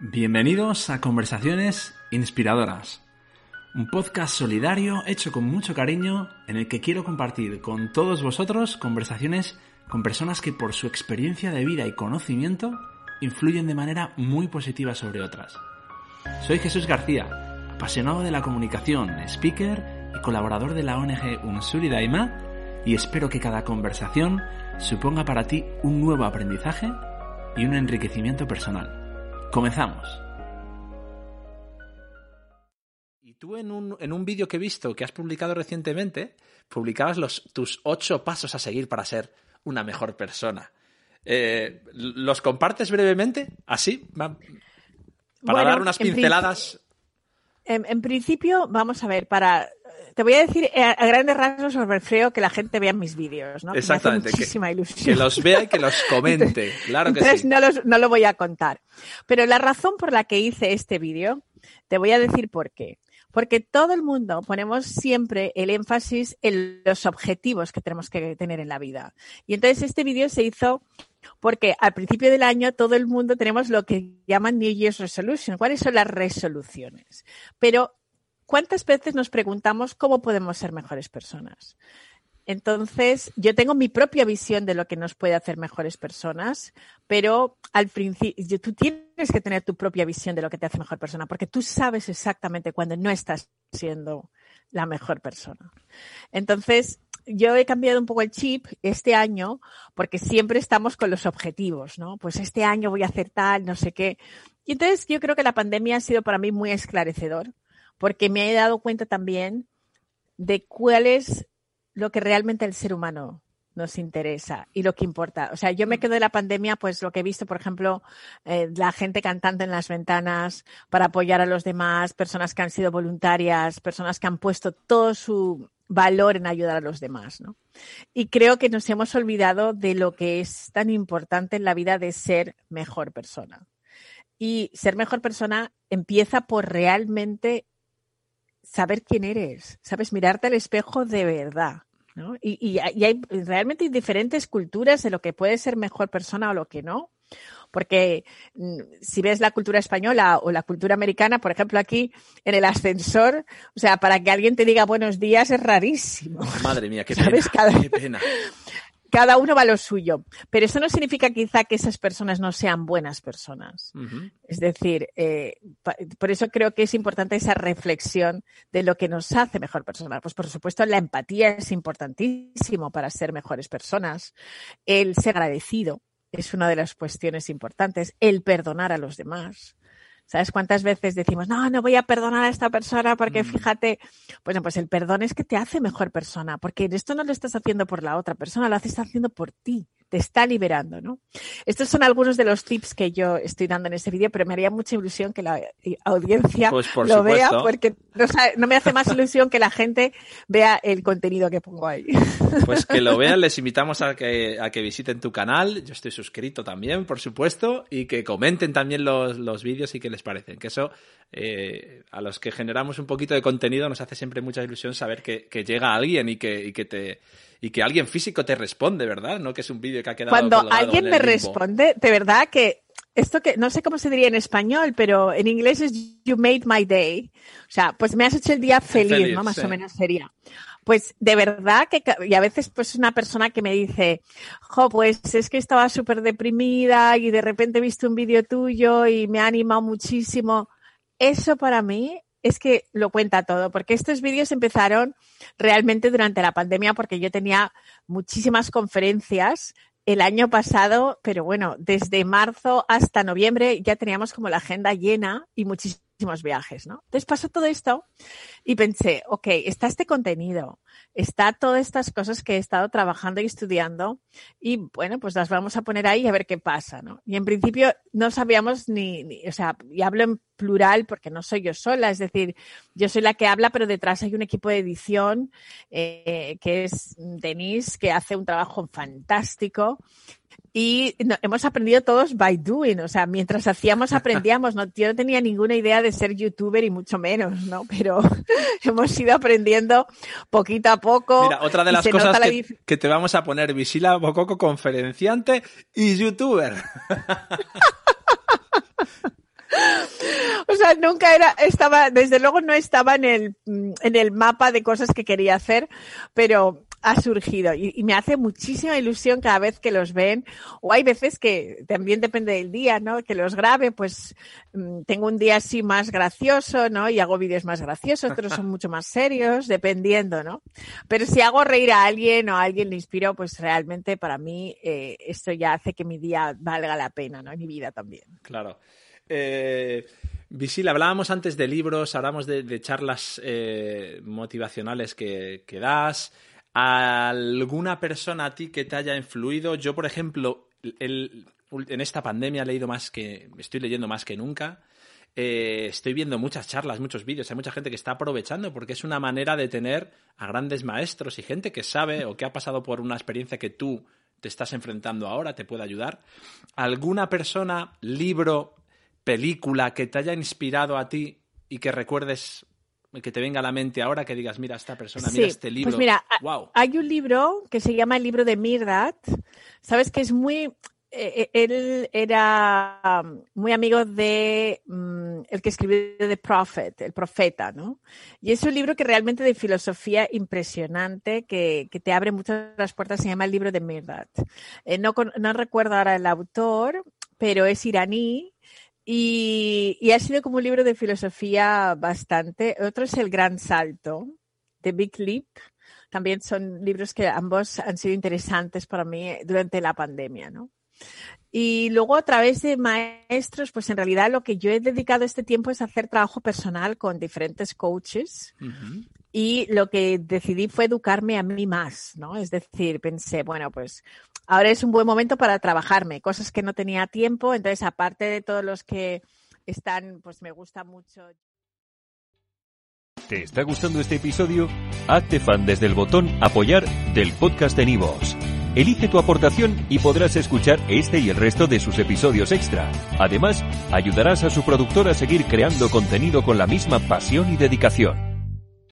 Bienvenidos a Conversaciones Inspiradoras, un podcast solidario hecho con mucho cariño en el que quiero compartir con todos vosotros conversaciones con personas que por su experiencia de vida y conocimiento influyen de manera muy positiva sobre otras. Soy Jesús García, apasionado de la comunicación, speaker y colaborador de la ONG Unsuri Daima y espero que cada conversación suponga para ti un nuevo aprendizaje y un enriquecimiento personal. Comenzamos. Y tú en un, en un vídeo que he visto que has publicado recientemente, publicabas los, tus ocho pasos a seguir para ser una mejor persona. Eh, ¿Los compartes brevemente? ¿Así? Para Bueno, dar unas en pinceladas. En, en principio, vamos a ver, para te voy a decir eh, a, a grandes rasgos sobre Freo que la gente vea mis vídeos, ¿no? Exactamente, Me que- hace muchísima ilusión. Que los vea y que los comente. Claro que Entonces sí. no, los- no lo voy a contar. Pero la razón por la que hice este vídeo, te voy a decir por qué. Porque todo el mundo ponemos siempre el énfasis en los objetivos que tenemos que tener en la vida. Y entonces este vídeo se hizo porque al principio del año todo el mundo tenemos lo que llaman New Year's Resolution. ¿Cuáles son las resoluciones? Pero ¿cuántas veces nos preguntamos cómo podemos ser mejores personas? Entonces, yo tengo mi propia visión de lo que nos puede hacer mejores personas, pero al principio tú tienes que tener tu propia visión de lo que te hace mejor persona, porque tú sabes exactamente cuando no estás siendo la mejor persona. Entonces, yo he cambiado un poco el chip este año, porque siempre estamos con los objetivos, ¿no? Pues este año voy a hacer tal, no sé qué. Y entonces yo creo que la pandemia ha sido para mí muy esclarecedor, porque me he dado cuenta también de cuál es lo que realmente el ser humano nos interesa y lo que importa. O sea, yo me quedo de la pandemia, pues lo que he visto, por ejemplo, eh, la gente cantando en las ventanas para apoyar a los demás, personas que han sido voluntarias, personas que han puesto todo su valor en ayudar a los demás, ¿no? Y creo que nos hemos olvidado de lo que es tan importante en la vida de ser mejor persona. Y ser mejor persona empieza por realmente saber quién eres, sabes, mirarte al espejo de verdad. ¿no? Y, y- y hay realmente diferentes culturas de lo que puede ser mejor persona o lo que no. Porque mm, si ves la cultura española o la cultura americana, por ejemplo, aquí en el ascensor, o sea, para que alguien te diga buenos días es rarísimo. Madre mía, qué pena. ¿Sabes? Cada- Qué pena. Cada uno va a lo suyo. Pero eso no significa quizá que esas personas no sean buenas personas. Es decir, eh, por eso creo que es importante esa reflexión de lo que nos hace mejor persona. Pues por supuesto la empatía es importantísimo para ser mejores personas. El ser agradecido es una de las cuestiones importantes. El perdonar a los demás. ¿Sabes cuántas veces decimos, no, no voy a perdonar a esta persona porque Mm. fíjate, bueno, pues el perdón es que te hace mejor persona, porque esto no lo estás haciendo por la otra persona, lo haces haciendo por ti, te está liberando, ¿no? Estos son algunos de los tips que yo estoy dando en este vídeo, pero me haría mucha ilusión que la audiencia Pues por lo vea, porque no, sabe- no me hace más ilusión que la gente vea el contenido que pongo ahí. Pues que lo vean, les invitamos a que, a que visiten tu canal. Yo estoy suscrito también, por supuesto, y que comenten también los, los vídeos y qué les parecen. Que eso, eh, a los que generamos un poquito de contenido, nos hace siempre mucha ilusión saber que, que llega alguien y que, y que te y que alguien físico te responde, ¿verdad? No que es un vídeo que ha quedado Cuando alguien en me responde, de verdad que esto que no sé cómo se diría en español, pero en inglés es you made my day. O sea, pues me has hecho el día feliz, Feliz, ¿no? Más sí. o menos sería. Pues de verdad que, y a veces pues una persona que me dice, jo, pues es que estaba súper deprimida y de repente he visto un vídeo tuyo y me ha animado muchísimo. Eso para mí es que lo cuenta todo, porque estos vídeos empezaron realmente durante la pandemia porque yo tenía muchísimas conferencias el año pasado, pero bueno, desde marzo hasta noviembre ya teníamos como la agenda llena y muchísimos viajes, ¿no? Entonces pasó todo esto y pensé, ok, está este contenido, está todas estas cosas que he estado trabajando y estudiando y bueno, pues las vamos a poner ahí a ver qué pasa, ¿no? Y en principio no sabíamos ni, o sea, y hablo en plural porque no soy yo sola, es decir, yo soy la que habla, pero detrás hay un equipo de edición eh, que es Denise, que hace un trabajo fantástico. Y no- hemos aprendido todos by doing, o sea, mientras hacíamos aprendíamos, no, yo no tenía ninguna idea de ser youtuber y mucho menos, ¿no? Pero hemos ido aprendiendo poquito a poco. Mira, otra de las cosas la que, que te vamos a poner, Visila Bococo, conferenciante y youtuber. sea, nunca era, estaba, desde luego no estaba en el, en el mapa de cosas que quería hacer, pero ha surgido y, me hace muchísima ilusión cada vez que los ven. O hay veces que también depende del día, ¿no? Que los grabe, pues mm, tengo un día así más gracioso, ¿no? Y hago vídeos más graciosos, otros son mucho más serios, dependiendo, ¿no? Pero si hago reír a alguien o a alguien le inspiro, pues realmente para mí eh, esto ya hace que mi día valga la pena, ¿no? Y mi vida también. Claro. Eh, Visil, hablábamos antes de libros, hablamos de, charlas eh, motivacionales que, que das alguna persona a ti que te haya influido. Yo, por ejemplo, en esta pandemia he leído más que, estoy leyendo más que nunca. Eh, estoy viendo muchas charlas, muchos vídeos, hay mucha gente que está aprovechando porque es una manera de tener a grandes maestros y gente que sabe o que ha pasado por una experiencia que tú te estás enfrentando ahora, te puede ayudar. ¿Alguna persona, libro, película que te haya inspirado a ti y que recuerdes que te venga a la mente ahora que digas, mira, esta persona, mira este libro. Pues mira, hay un libro que se llama el libro de Mirdat, sabes que es muy, eh, eh, él era um, muy amigo de mm, el que escribió The Prophet, el profeta, ¿no? Y es un libro que realmente de filosofía impresionante, que, que te abre muchas las puertas, se llama el libro de Mirdat. Eh, no, no recuerdo ahora el autor, pero es iraní y, ha sido como un libro de filosofía bastante. Otro es El Gran Salto, de Big Leap. También son libros que ambos han sido interesantes para mí durante la pandemia, ¿no? Y luego a través de maestros, pues en realidad lo que yo he dedicado este tiempo es hacer trabajo personal con diferentes coaches. Y lo que decidí fue educarme a mí más, ¿no? Es decir, pensé, bueno, pues ahora es un buen momento para trabajarme, cosas que no tenía tiempo. Entonces, aparte de todos los que están, pues me gusta mucho. ¿Te está gustando este episodio? Hazte fan desde el botón apoyar del podcast de Nivos. Elige tu aportación y podrás escuchar este y el resto de sus episodios extra. Además, ayudarás a su productor a seguir creando contenido con la misma pasión y dedicación.